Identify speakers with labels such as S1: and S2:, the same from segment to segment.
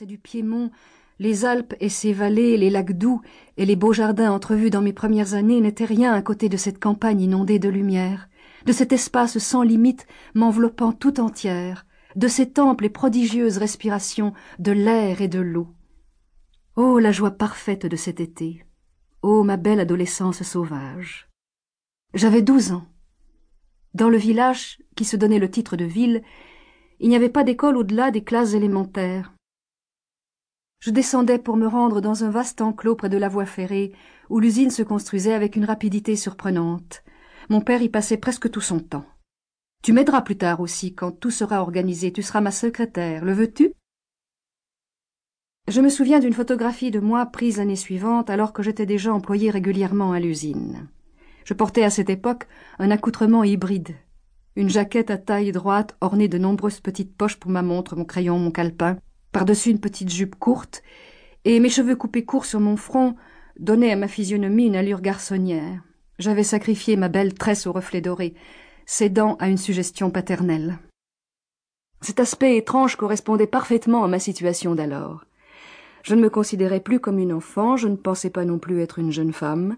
S1: Et du Piémont, les Alpes et ses vallées, les lacs doux et les beaux jardins entrevus dans mes premières années n'étaient rien à côté de cette campagne inondée de lumière, de cet espace sans limite m'enveloppant tout entière, de ces temples et prodigieuses respirations de l'air et de l'eau. Oh la joie parfaite de cet été. Oh ma belle adolescence sauvage. J'avais douze ans. Dans le village, qui se donnait le titre de ville, il n'y avait pas d'école au-delà des classes élémentaires. Je descendais pour me rendre dans un vaste enclos près de la voie ferrée, où l'usine se construisait avec une rapidité surprenante. Mon père y passait presque tout son temps. Tu m'aideras plus tard aussi, quand tout sera organisé. Tu seras ma secrétaire. Le veux-tu? Je me souviens d'une photographie de moi prise l'année suivante, alors que j'étais déjà employé régulièrement à l'usine. Je portais à cette époque un accoutrement hybride. Une jaquette à taille droite ornée de nombreuses petites poches pour ma montre, mon crayon, mon calepin, par-dessus une petite jupe courte, et mes cheveux coupés courts sur mon front donnaient à ma physionomie une allure garçonnière. J'avais sacrifié ma belle tresse aux reflets dorés, cédant à une suggestion paternelle. Cet aspect étrange correspondait parfaitement à ma situation d'alors. Je ne me considérais plus comme une enfant, je ne pensais pas non plus être une jeune femme.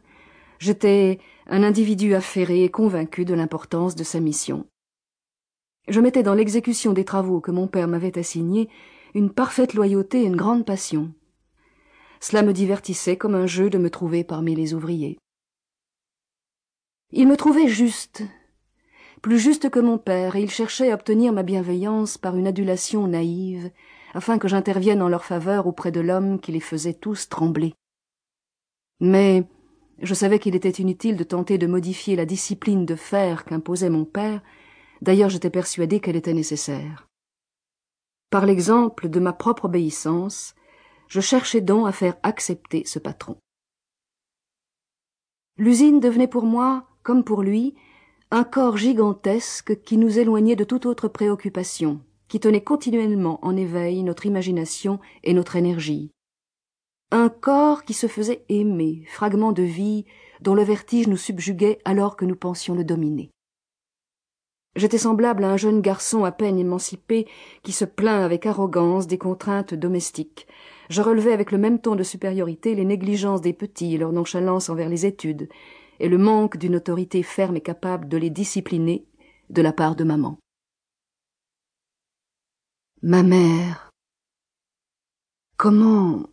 S1: J'étais un individu affairé et convaincu de l'importance de sa mission. Je mettais dans l'exécution des travaux que mon père m'avait assignés une parfaite loyauté et une grande passion. Cela me divertissait comme un jeu de me trouver parmi les ouvriers. Il me trouvait juste, plus juste que mon père, et il cherchait à obtenir ma bienveillance par une adulation naïve, afin que j'intervienne en leur faveur auprès de l'homme qui les faisait tous trembler. Mais je savais qu'il était inutile de tenter de modifier la discipline de fer qu'imposait mon père, d'ailleurs j'étais persuadé qu'elle était nécessaire. Par l'exemple de ma propre obéissance, je cherchais donc à faire accepter ce patron. L'usine devenait pour moi, comme pour lui, un corps gigantesque qui nous éloignait de toute autre préoccupation, qui tenait continuellement en éveil notre imagination et notre énergie. Un corps qui se faisait aimer, fragment de vie dont le vertige nous subjuguait alors que nous pensions le dominer. J'étais semblable à un jeune garçon à peine émancipé qui se plaint avec arrogance des contraintes domestiques. Je relevais avec le même ton de supériorité les négligences des petits et leur nonchalance envers les études, et le manque d'une autorité ferme et capable de les discipliner de la part de maman. Ma mère. Comment.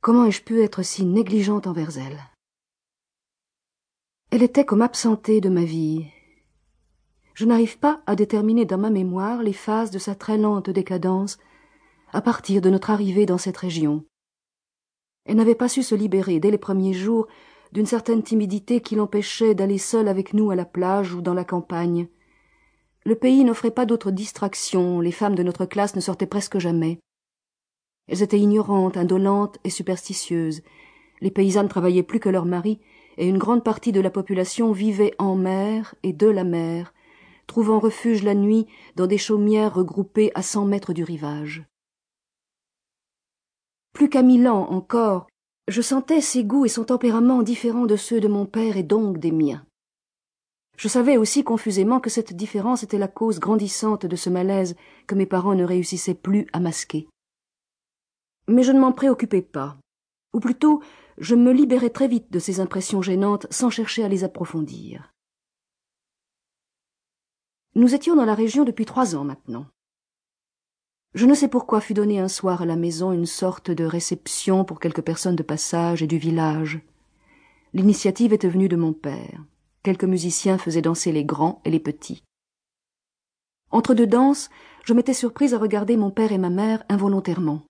S1: Comment ai-je pu être si négligente envers elle? Elle était comme absentée de ma vie, je n'arrive pas à déterminer dans ma mémoire les phases de sa très lente décadence à partir de notre arrivée dans cette région. Elle n'avait pas su se libérer dès les premiers jours d'une certaine timidité qui l'empêchait d'aller seule avec nous à la plage ou dans la campagne. Le pays n'offrait pas d'autres distractions, les femmes de notre classe ne sortaient presque jamais. Elles étaient ignorantes, indolentes et superstitieuses. Les paysannes travaillaient plus que leurs maris, et une grande partie de la population vivait en mer et de la mer, trouvant refuge la nuit dans des chaumières regroupées à cent mètres du rivage. Plus qu'à Milan encore, je sentais ses goûts et son tempérament différents de ceux de mon père et donc des miens. Je savais aussi confusément que cette différence était la cause grandissante de ce malaise que mes parents ne réussissaient plus à masquer. Mais je ne m'en préoccupais pas, ou plutôt je me libérais très vite de ces impressions gênantes sans chercher à les approfondir. Nous étions dans la région depuis trois ans maintenant. Je ne sais pourquoi fut donnée un soir à la maison une sorte de réception pour quelques personnes de passage et du village. L'initiative était venue de mon père. Quelques musiciens faisaient danser les grands et les petits. Entre deux danses, je m'étais surprise à regarder mon père et ma mère involontairement.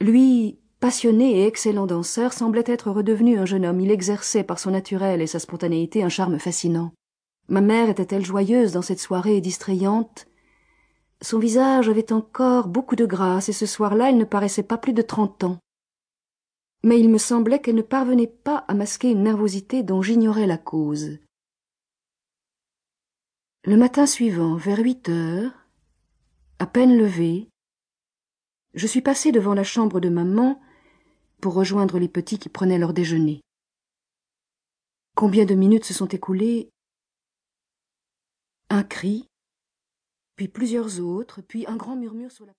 S1: Lui, passionné et excellent danseur, semblait être redevenu un jeune homme. Il exerçait par son naturel et sa spontanéité un charme fascinant. Ma mère était-elle joyeuse dans cette soirée distrayante? Son visage avait encore beaucoup de grâce, et ce soir-là, elle ne paraissait pas plus de trente ans. Mais il me semblait qu'elle ne parvenait pas à masquer une nervosité dont j'ignorais la cause. Le matin suivant, vers huit heures, à peine levé, je suis passé devant la chambre de maman pour rejoindre les petits qui prenaient leur déjeuner. Combien de minutes se sont écoulées un cri, puis plusieurs autres, puis un grand murmure sur la